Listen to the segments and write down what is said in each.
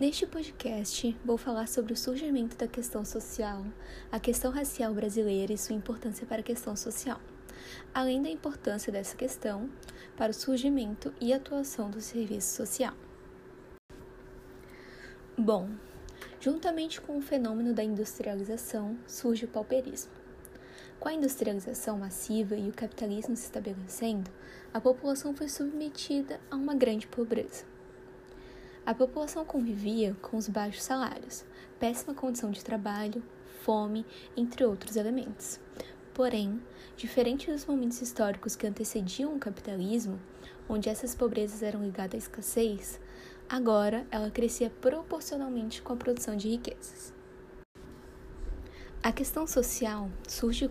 Neste podcast, vou falar sobre o surgimento da questão social, a questão racial brasileira e sua importância para a questão social, além da importância dessa questão para o surgimento e atuação do serviço social. Bom, juntamente com o fenômeno da industrialização, surge o pauperismo. Com a industrialização massiva e o capitalismo se estabelecendo, a população foi submetida a uma grande pobreza. A população convivia com os baixos salários, péssima condição de trabalho, fome, entre outros elementos. Porém, diferente dos momentos históricos que antecediam o capitalismo, onde essas pobrezas eram ligadas à escassez, agora ela crescia proporcionalmente com a produção de riquezas. A questão social surge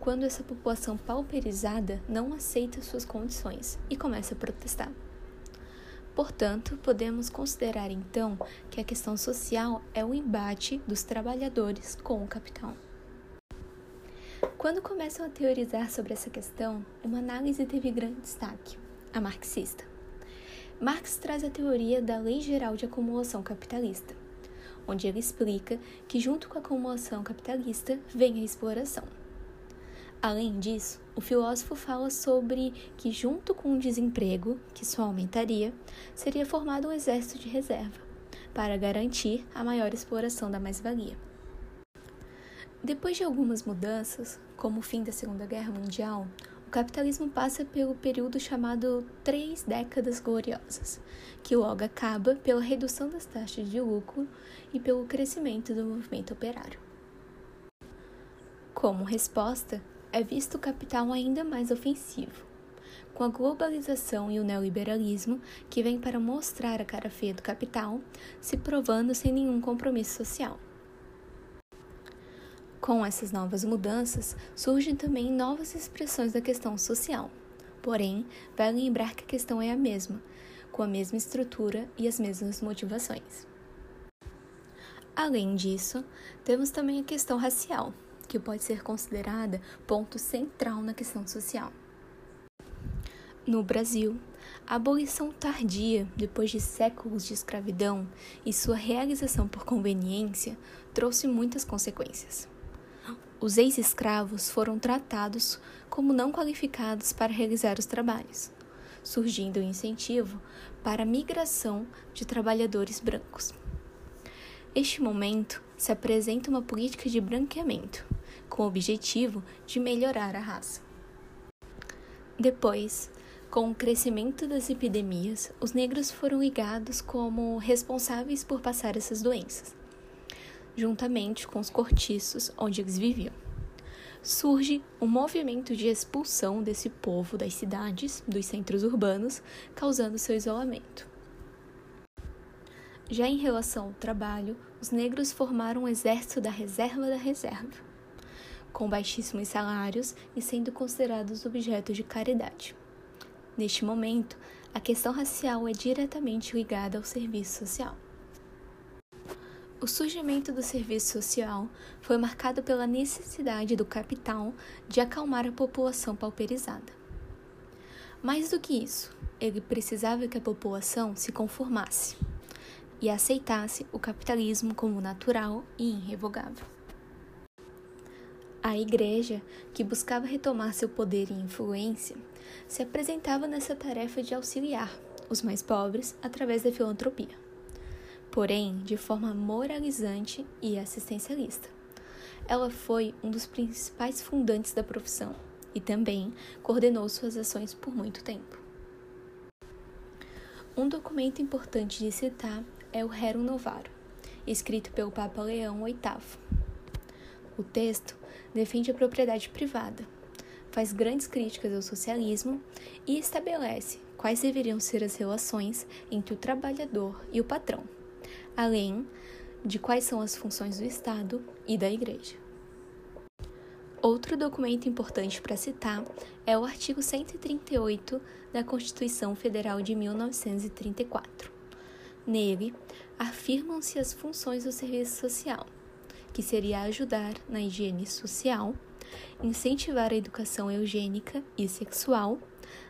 quando essa população pauperizada não aceita suas condições e começa a protestar. Portanto, podemos considerar então que a questão social é o embate dos trabalhadores com o capital. Quando começam a teorizar sobre essa questão, uma análise teve grande destaque, a marxista. Marx traz a teoria da Lei Geral de Acumulação Capitalista, onde ele explica que, junto com a acumulação capitalista, vem a exploração. Além disso, o filósofo fala sobre que, junto com o desemprego, que só aumentaria, seria formado um exército de reserva, para garantir a maior exploração da mais-valia. Depois de algumas mudanças, como o fim da Segunda Guerra Mundial, o capitalismo passa pelo período chamado Três Décadas Gloriosas, que logo acaba pela redução das taxas de lucro e pelo crescimento do movimento operário. Como resposta, é visto o capital ainda mais ofensivo. Com a globalização e o neoliberalismo, que vem para mostrar a cara feia do capital, se provando sem nenhum compromisso social. Com essas novas mudanças, surgem também novas expressões da questão social. Porém, vai lembrar que a questão é a mesma, com a mesma estrutura e as mesmas motivações. Além disso, temos também a questão racial, que pode ser considerada ponto central na questão social. No Brasil, a abolição tardia, depois de séculos de escravidão, e sua realização por conveniência trouxe muitas consequências. Os ex-escravos foram tratados como não qualificados para realizar os trabalhos, surgindo o um incentivo para a migração de trabalhadores brancos. Este momento se apresenta uma política de branqueamento, com o objetivo de melhorar a raça. Depois, com o crescimento das epidemias, os negros foram ligados como responsáveis por passar essas doenças, juntamente com os cortiços onde eles viviam. Surge um movimento de expulsão desse povo das cidades, dos centros urbanos, causando seu isolamento. Já em relação ao trabalho, os negros formaram um exército da reserva da reserva com baixíssimos salários e sendo considerados objetos de caridade. Neste momento, a questão racial é diretamente ligada ao serviço social. O surgimento do serviço social foi marcado pela necessidade do capital de acalmar a população pauperizada. Mais do que isso, ele precisava que a população se conformasse e aceitasse o capitalismo como natural e irrevogável. A igreja, que buscava retomar seu poder e influência, se apresentava nessa tarefa de auxiliar os mais pobres através da filantropia, porém de forma moralizante e assistencialista. Ela foi um dos principais fundantes da profissão e também coordenou suas ações por muito tempo. Um documento importante de citar é o Rerum Novarum, escrito pelo Papa Leão VIII. O texto defende a propriedade privada, faz grandes críticas ao socialismo e estabelece quais deveriam ser as relações entre o trabalhador e o patrão, além de quais são as funções do Estado e da Igreja. Outro documento importante para citar é o artigo 138 da Constituição Federal de 1934. Nele, afirmam-se as funções do serviço social, que seria ajudar na higiene social, incentivar a educação eugênica e sexual,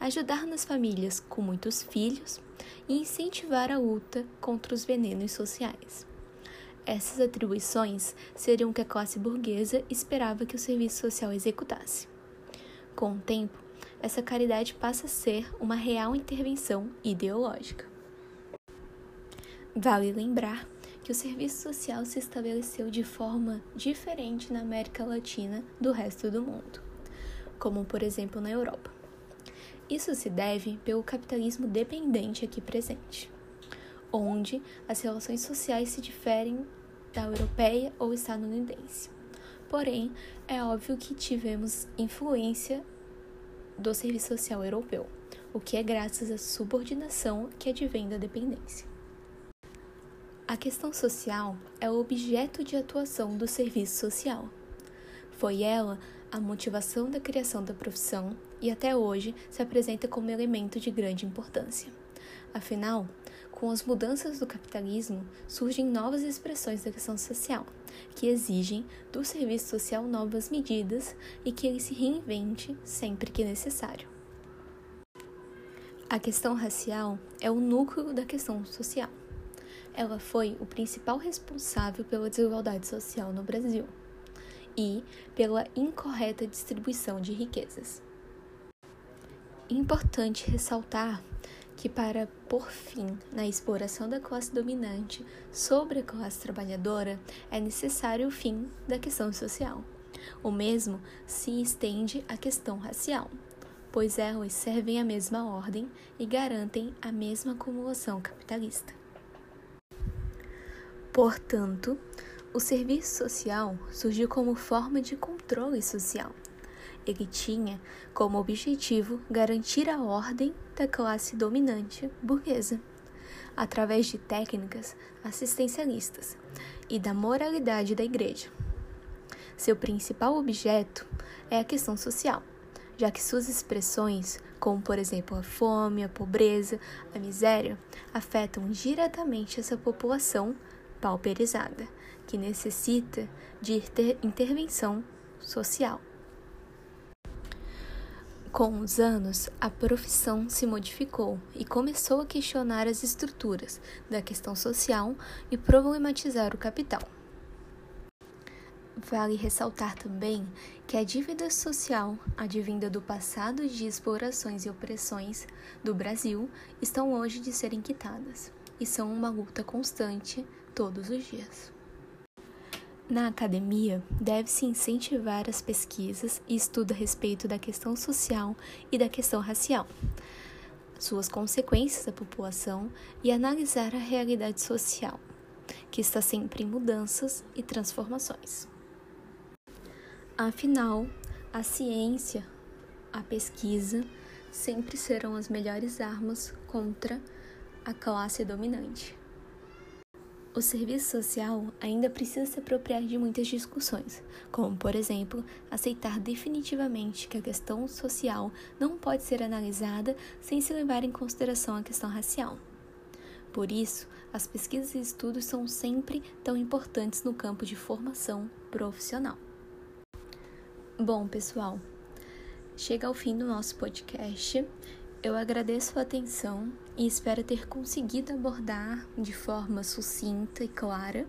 ajudar nas famílias com muitos filhos e incentivar a luta contra os venenos sociais. Essas atribuições seriam o que a classe burguesa esperava que o serviço social executasse. Com o tempo, essa caridade passa a ser uma real intervenção ideológica. Vale lembrar que o serviço social se estabeleceu de forma diferente na América Latina do resto do mundo, como por exemplo na Europa. Isso se deve pelo capitalismo dependente aqui presente, onde as relações sociais se diferem da europeia ou estadunidense. Porém, é óbvio que tivemos influência do serviço social europeu, o que é graças à subordinação que advém da dependência. A questão social é o objeto de atuação do serviço social. Foi ela a motivação da criação da profissão e até hoje se apresenta como elemento de grande importância. Afinal, com as mudanças do capitalismo, surgem novas expressões da questão social, que exigem do serviço social novas medidas e que ele se reinvente sempre que necessário. A questão racial é o núcleo da questão social. Ela foi o principal responsável pela desigualdade social no Brasil e pela incorreta distribuição de riquezas. Importante ressaltar que, para pôr fim na exploração da classe dominante sobre a classe trabalhadora, é necessário o fim da questão social. O mesmo se estende à questão racial, pois elas servem à mesma ordem e garantem a mesma acumulação capitalista. Portanto, o serviço social surgiu como forma de controle social ele tinha como objetivo garantir a ordem da classe dominante burguesa, através de técnicas assistencialistas e da moralidade da igreja. Seu principal objeto é a questão social, já que suas expressões, como por exemplo a fome, a pobreza, a miséria, afetam diretamente essa população pauperizada, que necessita de intervenção social. Com os anos, a profissão se modificou e começou a questionar as estruturas da questão social e problematizar o capital. Vale ressaltar também que a dívida social, advinda do passado de explorações e opressões do Brasil, estão longe de serem quitadas e são uma luta constante todos os dias. Na academia, deve-se incentivar as pesquisas e estudo a respeito da questão social e da questão racial, suas consequências à população e analisar a realidade social, que está sempre em mudanças e transformações. Afinal, a ciência, a pesquisa, sempre serão as melhores armas contra a classe dominante. O serviço social ainda precisa se apropriar de muitas discussões, como, por exemplo, aceitar definitivamente que a questão social não pode ser analisada sem se levar em consideração a questão racial. Por isso, as pesquisas e estudos são sempre tão importantes no campo de formação profissional. Bom, pessoal, chega ao fim do nosso podcast. Eu agradeço a atenção e espero ter conseguido abordar de forma sucinta e clara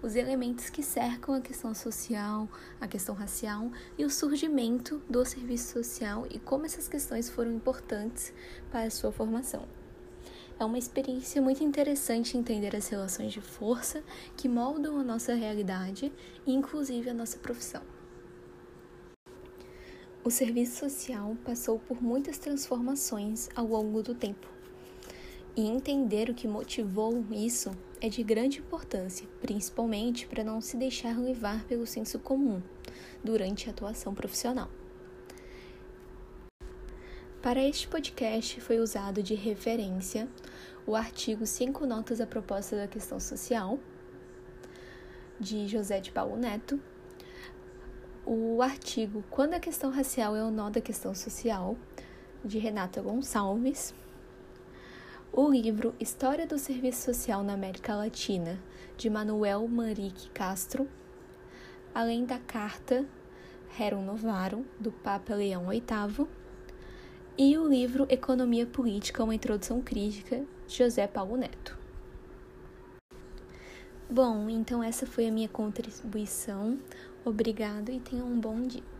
os elementos que cercam a questão social, a questão racial e o surgimento do serviço social e como essas questões foram importantes para a sua formação. É uma experiência muito interessante entender as relações de força que moldam a nossa realidade e, inclusive, a nossa profissão. O serviço social passou por muitas transformações ao longo do tempo. E entender o que motivou isso é de grande importância, principalmente para não se deixar levar pelo senso comum durante a atuação profissional. Para este podcast foi usado de referência o artigo Cinco Notas à Proposta da Questão Social, de José de Paulo Neto, o artigo Quando a questão racial é o nó da questão social, de Renata Gonçalves, o livro História do Serviço Social na América Latina, de Manuel Manrique Castro, além da carta Rerum Novarum, do Papa Leão VIII, e o livro Economia Política, uma introdução crítica, de José Paulo Neto. Bom, então essa foi a minha contribuição. Obrigado e tenham um bom dia.